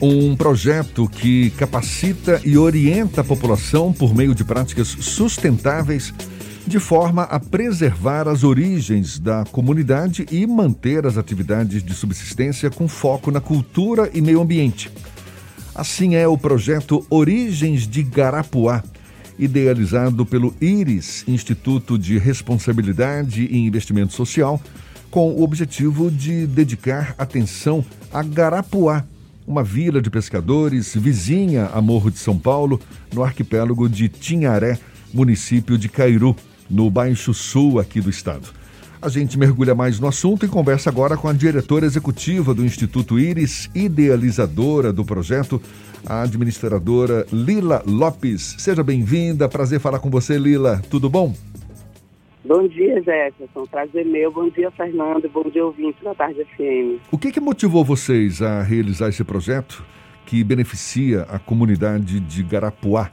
um projeto que capacita e orienta a população por meio de práticas sustentáveis de forma a preservar as origens da comunidade e manter as atividades de subsistência com foco na cultura e meio ambiente. Assim é o projeto Origens de Garapuá, idealizado pelo IRIS, Instituto de Responsabilidade e Investimento Social, com o objetivo de dedicar atenção a Garapuá, uma vila de pescadores vizinha a Morro de São Paulo, no arquipélago de Tinharé, município de Cairu, no Baixo Sul aqui do estado. A gente mergulha mais no assunto e conversa agora com a diretora executiva do Instituto Íris, idealizadora do projeto, a administradora Lila Lopes. Seja bem-vinda, prazer falar com você, Lila. Tudo bom? Bom dia, Jefferson. Prazer meu. Bom dia, Fernando. Bom dia, ouvinte da Tarde FM. O que, que motivou vocês a realizar esse projeto que beneficia a comunidade de Garapuá,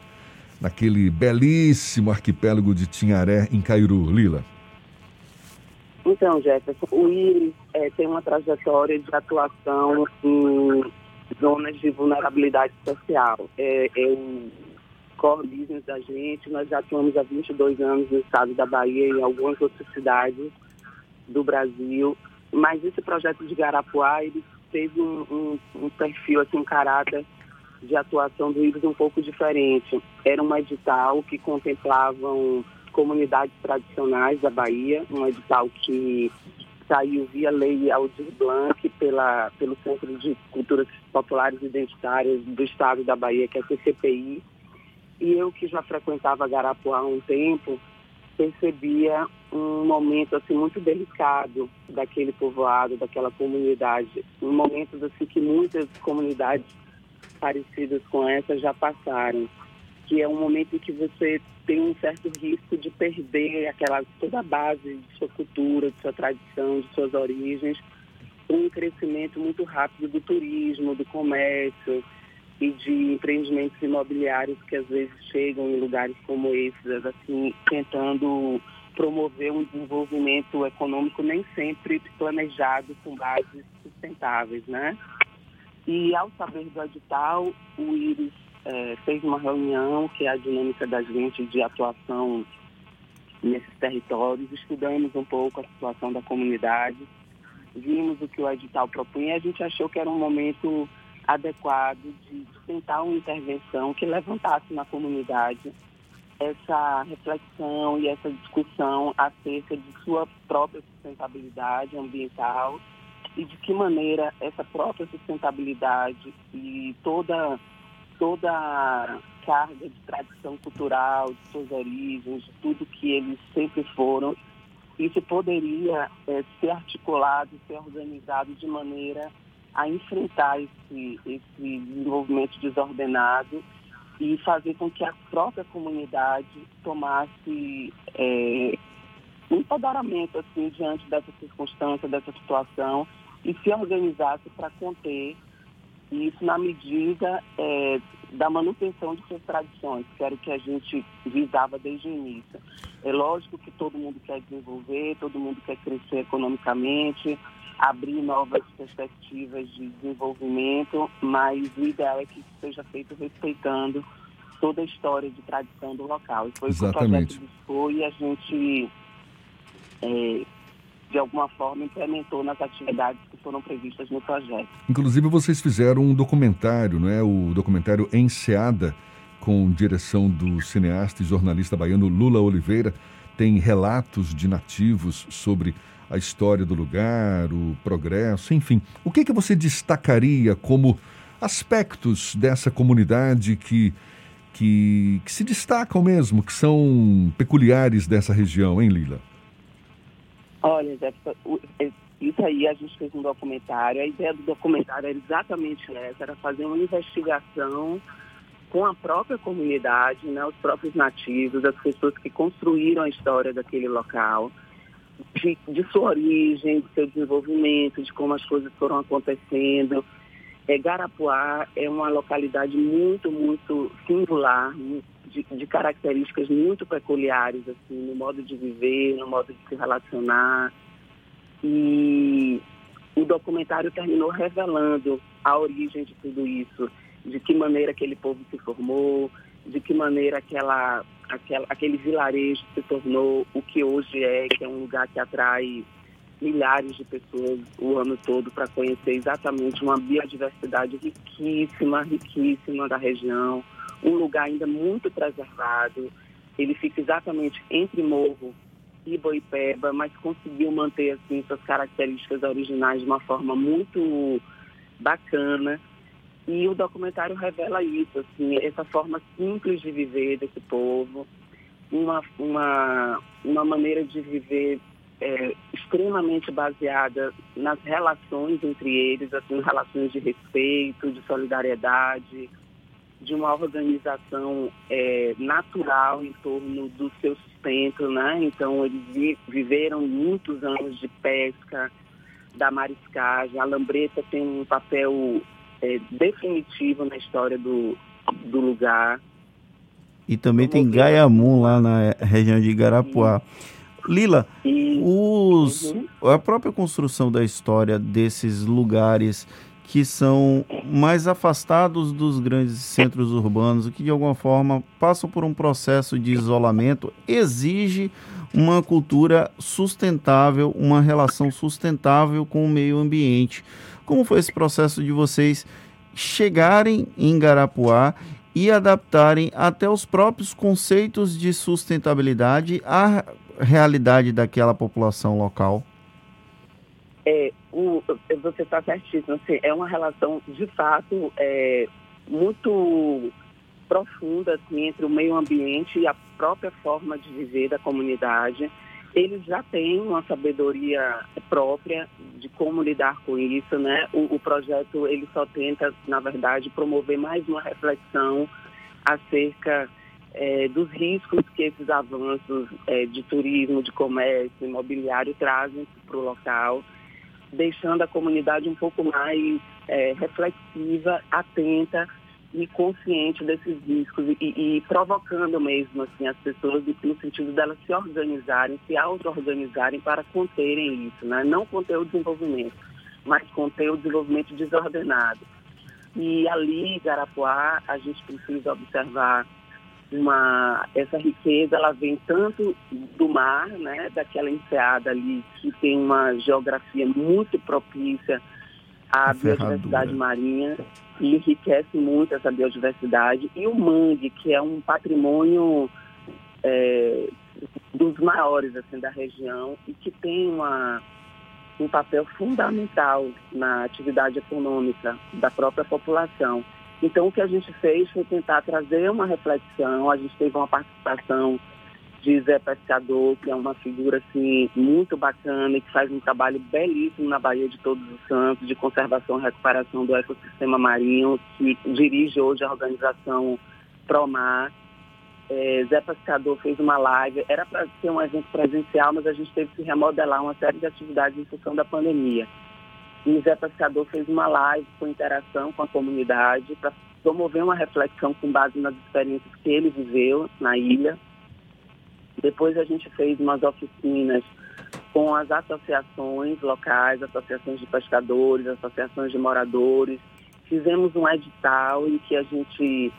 naquele belíssimo arquipélago de Tinharé, em Cairu, Lila? Então, Jefferson, o IRIS é, tem uma trajetória de atuação em zonas de vulnerabilidade social. É, é um core business da gente. Nós atuamos há 22 anos no estado da Bahia e em algumas outras cidades do Brasil. Mas esse projeto de Garapuá, ele teve um, um, um perfil, assim, um caráter de atuação do IRIS um pouco diferente. Era um edital que contemplava comunidades tradicionais da Bahia, um edital que saiu via lei Aldir Blanc pela, pelo Centro de Culturas Populares Identitárias do Estado da Bahia, que é a CCPI. E eu que já frequentava Garapuá há um tempo, percebia um momento assim muito delicado daquele povoado, daquela comunidade, um momento assim que muitas comunidades parecidas com essa já passaram, que é um momento em que você tem um certo risco de perder aquela toda a base de sua cultura, de sua tradição, de suas origens, um crescimento muito rápido do turismo, do comércio e de empreendimentos imobiliários que às vezes chegam em lugares como esses, assim, tentando promover um desenvolvimento econômico nem sempre planejado com bases sustentáveis, né? E ao saber do edital, o IRIS é, fez uma reunião, que é a dinâmica da gente de atuação nesses territórios, estudamos um pouco a situação da comunidade, vimos o que o edital propunha e a gente achou que era um momento adequado de, tentar uma intervenção que levantasse na comunidade essa reflexão e essa discussão acerca de sua própria sustentabilidade ambiental e de que maneira essa própria sustentabilidade e toda toda a carga de tradição cultural, de suas origens, de tudo que eles sempre foram, isso poderia é, ser articulado, ser organizado de maneira a enfrentar esse, esse desenvolvimento desordenado e fazer com que a própria comunidade tomasse é, um empoderamento assim, diante dessa circunstância, dessa situação e se organizasse para conter isso na medida é, da manutenção de suas tradições, que era o que a gente visava desde o início. É lógico que todo mundo quer desenvolver, todo mundo quer crescer economicamente, abrir novas perspectivas de desenvolvimento, mas o ideal é que isso seja feito respeitando toda a história de tradição do local. E foi Exatamente. o que o projeto buscou e a gente é, de alguma forma, implementou nas atividades que foram previstas no projeto. Inclusive, vocês fizeram um documentário, não é? O documentário Enseada, com direção do cineasta e jornalista baiano Lula Oliveira. Tem relatos de nativos sobre a história do lugar, o progresso, enfim. O que, que você destacaria como aspectos dessa comunidade que, que, que se destacam mesmo, que são peculiares dessa região, hein, Lila? Olha, é, isso aí a gente fez um documentário. A ideia do documentário era exatamente essa, era fazer uma investigação com a própria comunidade, né, os próprios nativos, as pessoas que construíram a história daquele local, de, de sua origem, de seu desenvolvimento, de como as coisas foram acontecendo. É, Garapuá é uma localidade muito, muito singular, de, de, características muito peculiares, assim, no modo de viver, no modo de se relacionar. E o documentário terminou revelando a origem de tudo isso, de que maneira aquele povo se formou, de que maneira aquela, aquela, aquele vilarejo se tornou o que hoje é, que é um lugar que atrai milhares de pessoas o ano todo para conhecer exatamente uma biodiversidade riquíssima, riquíssima da região, um lugar ainda muito preservado. Ele fica exatamente entre Morro e Boipeba, mas conseguiu manter assim suas características originais de uma forma muito bacana. E o documentário revela isso, assim, essa forma simples de viver desse povo, uma, uma, uma maneira de viver é, extremamente baseada nas relações entre eles, assim, relações de respeito, de solidariedade, de uma organização é, natural em torno do seu sustento, né? Então eles vi, viveram muitos anos de pesca, da mariscagem. A lambreta tem um papel é, definitivo na história do, do lugar. E também tem Gaiamun lá na região de Igarapuá. Lila, os, uhum. a própria construção da história desses lugares que são mais afastados dos grandes centros urbanos, que de alguma forma passam por um processo de isolamento, exige uma cultura sustentável, uma relação sustentável com o meio ambiente. Como foi esse processo de vocês chegarem em Garapuá e adaptarem até os próprios conceitos de sustentabilidade à realidade daquela população local? É, o, você está certíssimo. Assim, é uma relação, de fato, é, muito profunda assim, entre o meio ambiente e a própria forma de viver da comunidade eles já têm uma sabedoria própria de como lidar com isso, né? O, o, projeto ele só tenta, na verdade, promover mais uma reflexão acerca é, dos riscos que esses avanços é, de turismo, de comércio, imobiliário trazem para o local, deixando a comunidade um pouco mais é, reflexiva, atenta e consciente desses riscos e, e, provocando mesmo assim as pessoas no sentido delas se organizarem, se auto-organizarem para conterem isso, né? Não conter o desenvolvimento, mas conter o desenvolvimento desordenado. E ali, Garapuá, a gente precisa observar uma essa riqueza, ela vem tanto do mar, né, daquela enseada ali que tem uma geografia muito propícia à biodiversidade marinha e enriquece muito essa biodiversidade. E o mangue, que é um patrimônio é, dos maiores assim, da região e que tem uma, um papel fundamental na atividade econômica da própria população. Então, o que a gente fez foi tentar trazer uma reflexão, a gente teve uma participação de Zé Pescador, que é uma figura assim, muito bacana e que faz um trabalho belíssimo na Bahia de Todos os Santos, de conservação e recuperação do ecossistema marinho, que dirige hoje a organização Promar. É, Zé Pescador fez uma live, era para ser um evento presencial, mas a gente teve que remodelar uma série de atividades em função da pandemia. E Zé Pescador fez uma live com interação com a comunidade para promover uma reflexão com base nas experiências que ele viveu na ilha depois a gente fez umas oficinas com as associações locais, associações de pescadores, associações de moradores. Fizemos um edital em que a gente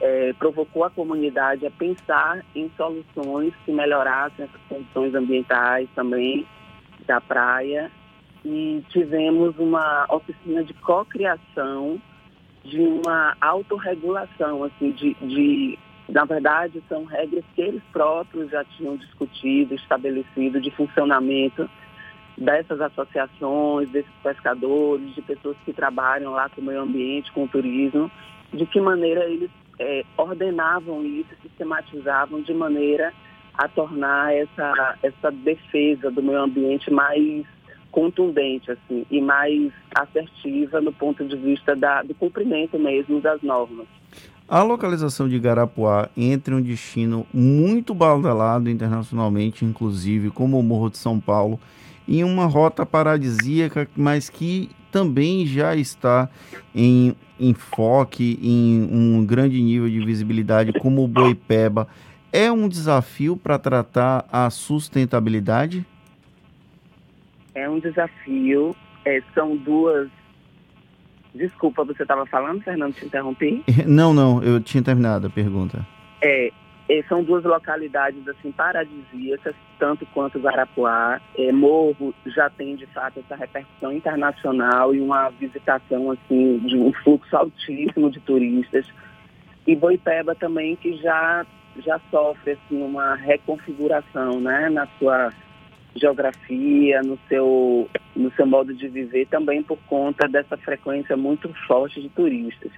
é, provocou a comunidade a pensar em soluções que melhorassem essas condições ambientais também da praia. E tivemos uma oficina de cocriação de uma autorregulação, assim, de, de na verdade, são regras que eles próprios já tinham discutido, estabelecido de funcionamento dessas associações, desses pescadores, de pessoas que trabalham lá com o meio ambiente, com o turismo, de que maneira eles é, ordenavam isso, sistematizavam de maneira a tornar essa, essa defesa do meio ambiente mais contundente assim e mais assertiva no ponto de vista da, do cumprimento mesmo das normas. A localização de Garapuá entre um destino muito badalado internacionalmente, inclusive como o Morro de São Paulo, e uma rota paradisíaca, mas que também já está em enfoque, em um grande nível de visibilidade, como o Boipeba, é um desafio para tratar a sustentabilidade? É um desafio. É, são duas Desculpa, você estava falando, Fernando, te interrompi? Não, não, eu tinha terminado a pergunta. É, é, são duas localidades assim paradisíacas, tanto quanto Guarapuá. É, Morro já tem de fato essa repercussão internacional e uma visitação assim de um fluxo altíssimo de turistas. E Boipeba também que já já sofre assim uma reconfiguração, né, na sua geografia, no seu, no seu modo de viver, também por conta dessa frequência muito forte de turistas.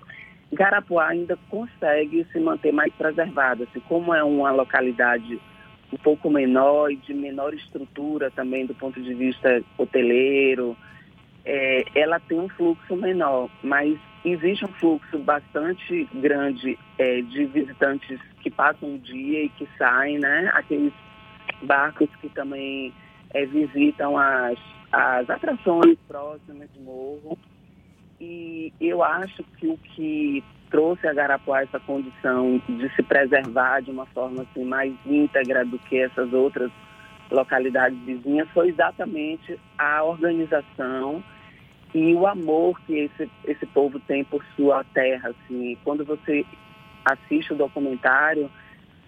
Garapuá ainda consegue se manter mais preservada, assim, como é uma localidade um pouco menor e de menor estrutura também do ponto de vista hoteleiro, é, ela tem um fluxo menor, mas existe um fluxo bastante grande é, de visitantes que passam o dia e que saem, né? Aqueles barcos que também é, visitam as, as atrações próximas de morro. E eu acho que o que trouxe a Garapuá essa condição de se preservar de uma forma assim, mais íntegra do que essas outras localidades vizinhas foi exatamente a organização e o amor que esse, esse povo tem por sua terra. Assim. Quando você assiste o documentário,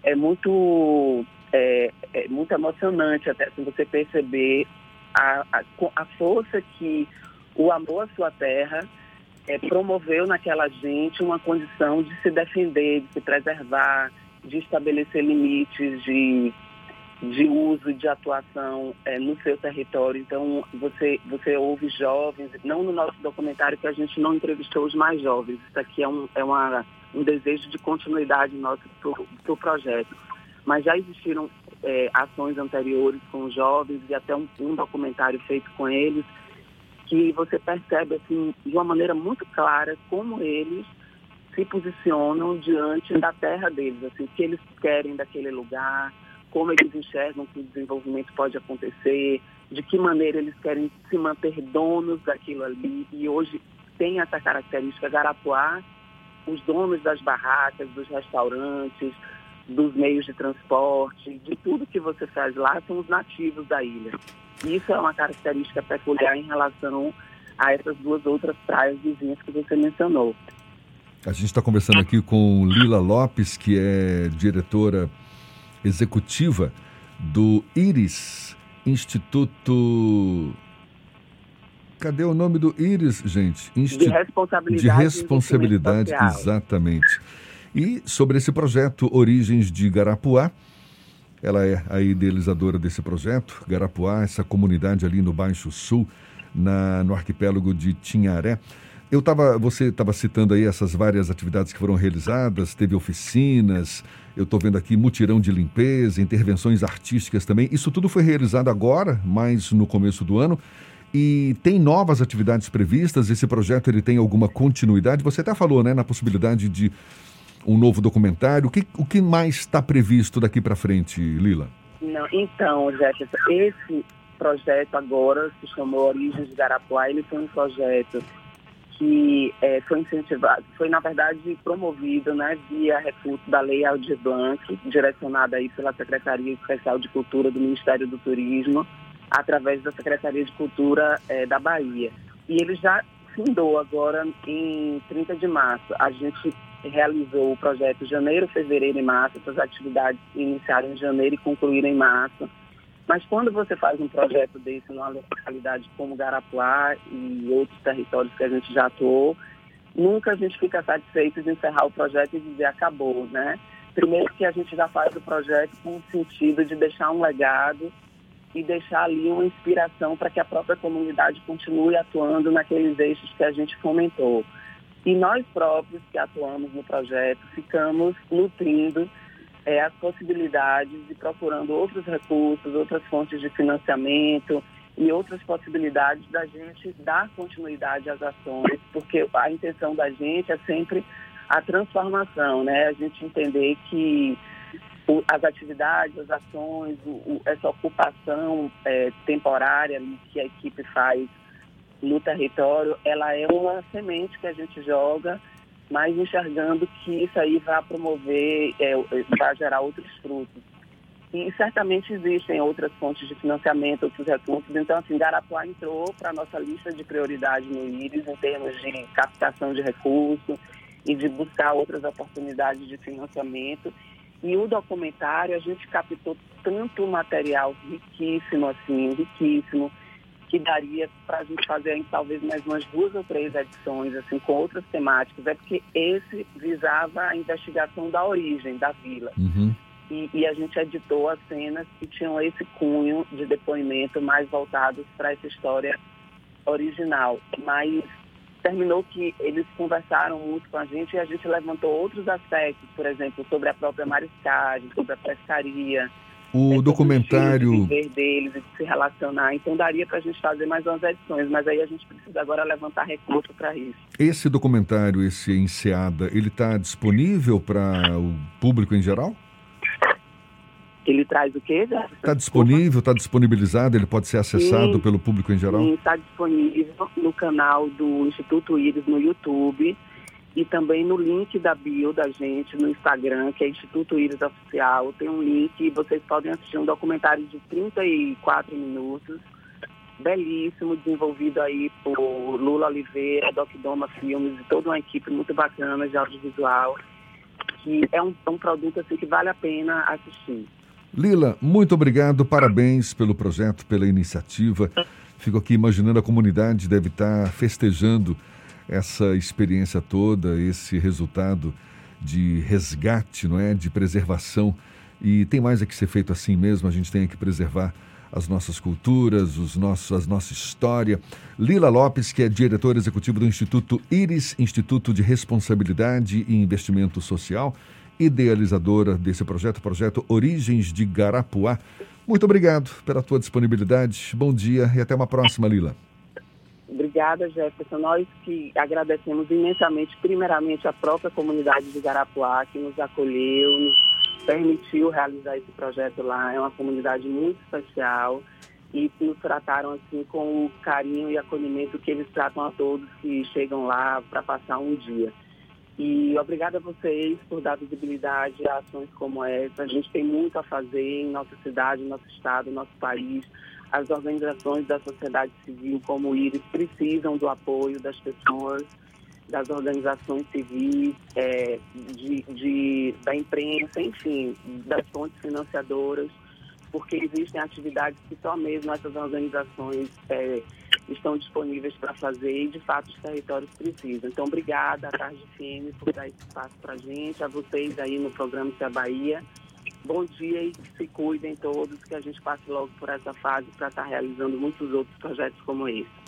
é muito é, é muito emocionante até se você perceber a, a, a, força que o amor à sua terra é, promoveu naquela gente uma condição de se defender, de se preservar, de estabelecer limites de, de uso e de atuação é, no seu território. Então, você, você ouve jovens, não no nosso documentário, que a gente não entrevistou os mais jovens, isso aqui é um, é uma, um desejo de continuidade nosso para o projeto mas já existiram é, ações anteriores com jovens e até um, um, documentário feito com eles que você percebe assim de uma maneira muito clara como eles se posicionam diante da terra deles, assim, o que eles querem daquele lugar, como eles enxergam que o desenvolvimento pode acontecer, de que maneira eles querem se manter donos daquilo ali. E hoje tem essa característica Garapuá, os donos das barracas, dos restaurantes, dos meios de transporte, de tudo que você faz lá, são os nativos da ilha. Isso é uma característica peculiar em relação a essas duas outras praias vizinhas que você mencionou. A gente está conversando aqui com Lila Lopes, que é diretora executiva do IRIS, Instituto. Cadê o nome do IRIS, gente? De responsabilidade. De responsabilidade, exatamente. E sobre esse projeto Origens de Garapuá, ela é a idealizadora desse projeto, Garapuá, essa comunidade ali no Baixo Sul, na, no arquipélago de Tinharé. Eu tava, você estava citando aí essas várias atividades que foram realizadas, teve oficinas, eu estou vendo aqui mutirão de limpeza, intervenções artísticas também. Isso tudo foi realizado agora, mais no começo do ano. E tem novas atividades previstas? Esse projeto ele tem alguma continuidade? Você até falou, né, na possibilidade de um novo documentário. O que, o que mais está previsto daqui para frente, Lila? Não, então, Jefferson, esse projeto agora se chamou Origens de Garapuá. Ele foi um projeto que é, foi incentivado, foi na verdade promovido né, via recurso da Lei Aldir Blanc, direcionada aí pela Secretaria Especial de Cultura do Ministério do Turismo, através da Secretaria de Cultura é, da Bahia. E ele já fundou agora em 30 de março. A gente realizou o projeto janeiro, fevereiro e março. Essas atividades iniciaram em janeiro e concluíram em março. Mas quando você faz um projeto desse numa localidade como Garapuá e outros territórios que a gente já atuou, nunca a gente fica satisfeito de encerrar o projeto e dizer acabou, né? Primeiro que a gente já faz o projeto com o sentido de deixar um legado e deixar ali uma inspiração para que a própria comunidade continue atuando naqueles eixos que a gente fomentou. E nós próprios que atuamos no projeto ficamos nutrindo é, as possibilidades e procurando outros recursos, outras fontes de financiamento e outras possibilidades da gente dar continuidade às ações, porque a intenção da gente é sempre a transformação, né? A gente entender que as atividades, as ações, essa ocupação é, temporária que a equipe faz no território, ela é uma semente que a gente joga, mas enxergando que isso aí vai promover, é, vai gerar outros frutos. E certamente existem outras fontes de financiamento, outros recursos. Então, assim, Garapuá entrou para a nossa lista de prioridade no IRIS em termos de captação de recursos e de buscar outras oportunidades de financiamento. E o documentário, a gente captou tanto material riquíssimo, assim, riquíssimo, que daria para a gente fazer talvez mais umas duas ou três edições, assim, com outras temáticas. É porque esse visava a investigação da origem da vila. Uhum e, e, a gente editou as cenas que tinham esse cunho de depoimento mais voltados para essa história original. Mas terminou que eles conversaram muito com a gente e a gente levantou outros aspectos, por exemplo, sobre a própria mariscagem, sobre a pescaria. O né, documentário. Viver deles e se relacionar. Então daria para a gente fazer mais umas edições, mas aí a gente precisa agora levantar recursos para isso. Esse documentário, esse Enseada, ele está disponível para o público em geral? Ele traz o quê? Está disponível, está disponibilizado, ele pode ser acessado sim, pelo público em geral? Sim, está disponível no canal do Instituto Íris no YouTube e também no link da bio da gente no Instagram, que é Instituto Íris Oficial. Tem um link e vocês podem assistir um documentário de 34 minutos, belíssimo, desenvolvido aí por Lula Oliveira, Doc Doma Filmes e toda uma equipe muito bacana de audiovisual, que é um, é um produto assim, que vale a pena assistir. Lila, muito obrigado, parabéns pelo projeto, pela iniciativa. Fico aqui imaginando a comunidade deve estar festejando essa experiência toda, esse resultado de resgate, não é, de preservação. E tem mais a que ser feito assim mesmo. A gente tem que preservar as nossas culturas, os nossos, a nossa história. Lila Lopes, que é diretora executiva do Instituto Iris, Instituto de Responsabilidade e Investimento Social idealizadora desse projeto, projeto Origens de Garapuá. Muito obrigado pela tua disponibilidade. Bom dia e até uma próxima, Lila. Obrigada, Jefferson. Nós que agradecemos imensamente, primeiramente, a própria comunidade de Garapuá, que nos acolheu, nos permitiu realizar esse projeto lá. É uma comunidade muito especial e nos trataram assim com o carinho e acolhimento que eles tratam a todos que chegam lá para passar um dia. E obrigada a vocês por dar visibilidade a ações como essa. A gente tem muito a fazer em nossa cidade, nosso estado, nosso país. As organizações da sociedade civil, como o IRIS, precisam do apoio das pessoas, das organizações civis, é, de, de, da imprensa, enfim, das fontes financiadoras, porque existem atividades que só mesmo essas organizações é, estão disponíveis para fazer e, de fato, os territórios precisam. Então, obrigada à Tarde FM por dar esse espaço para a gente, a vocês aí no programa Se a Bahia. Bom dia e se cuidem todos, que a gente passe logo por essa fase para estar tá realizando muitos outros projetos como esse.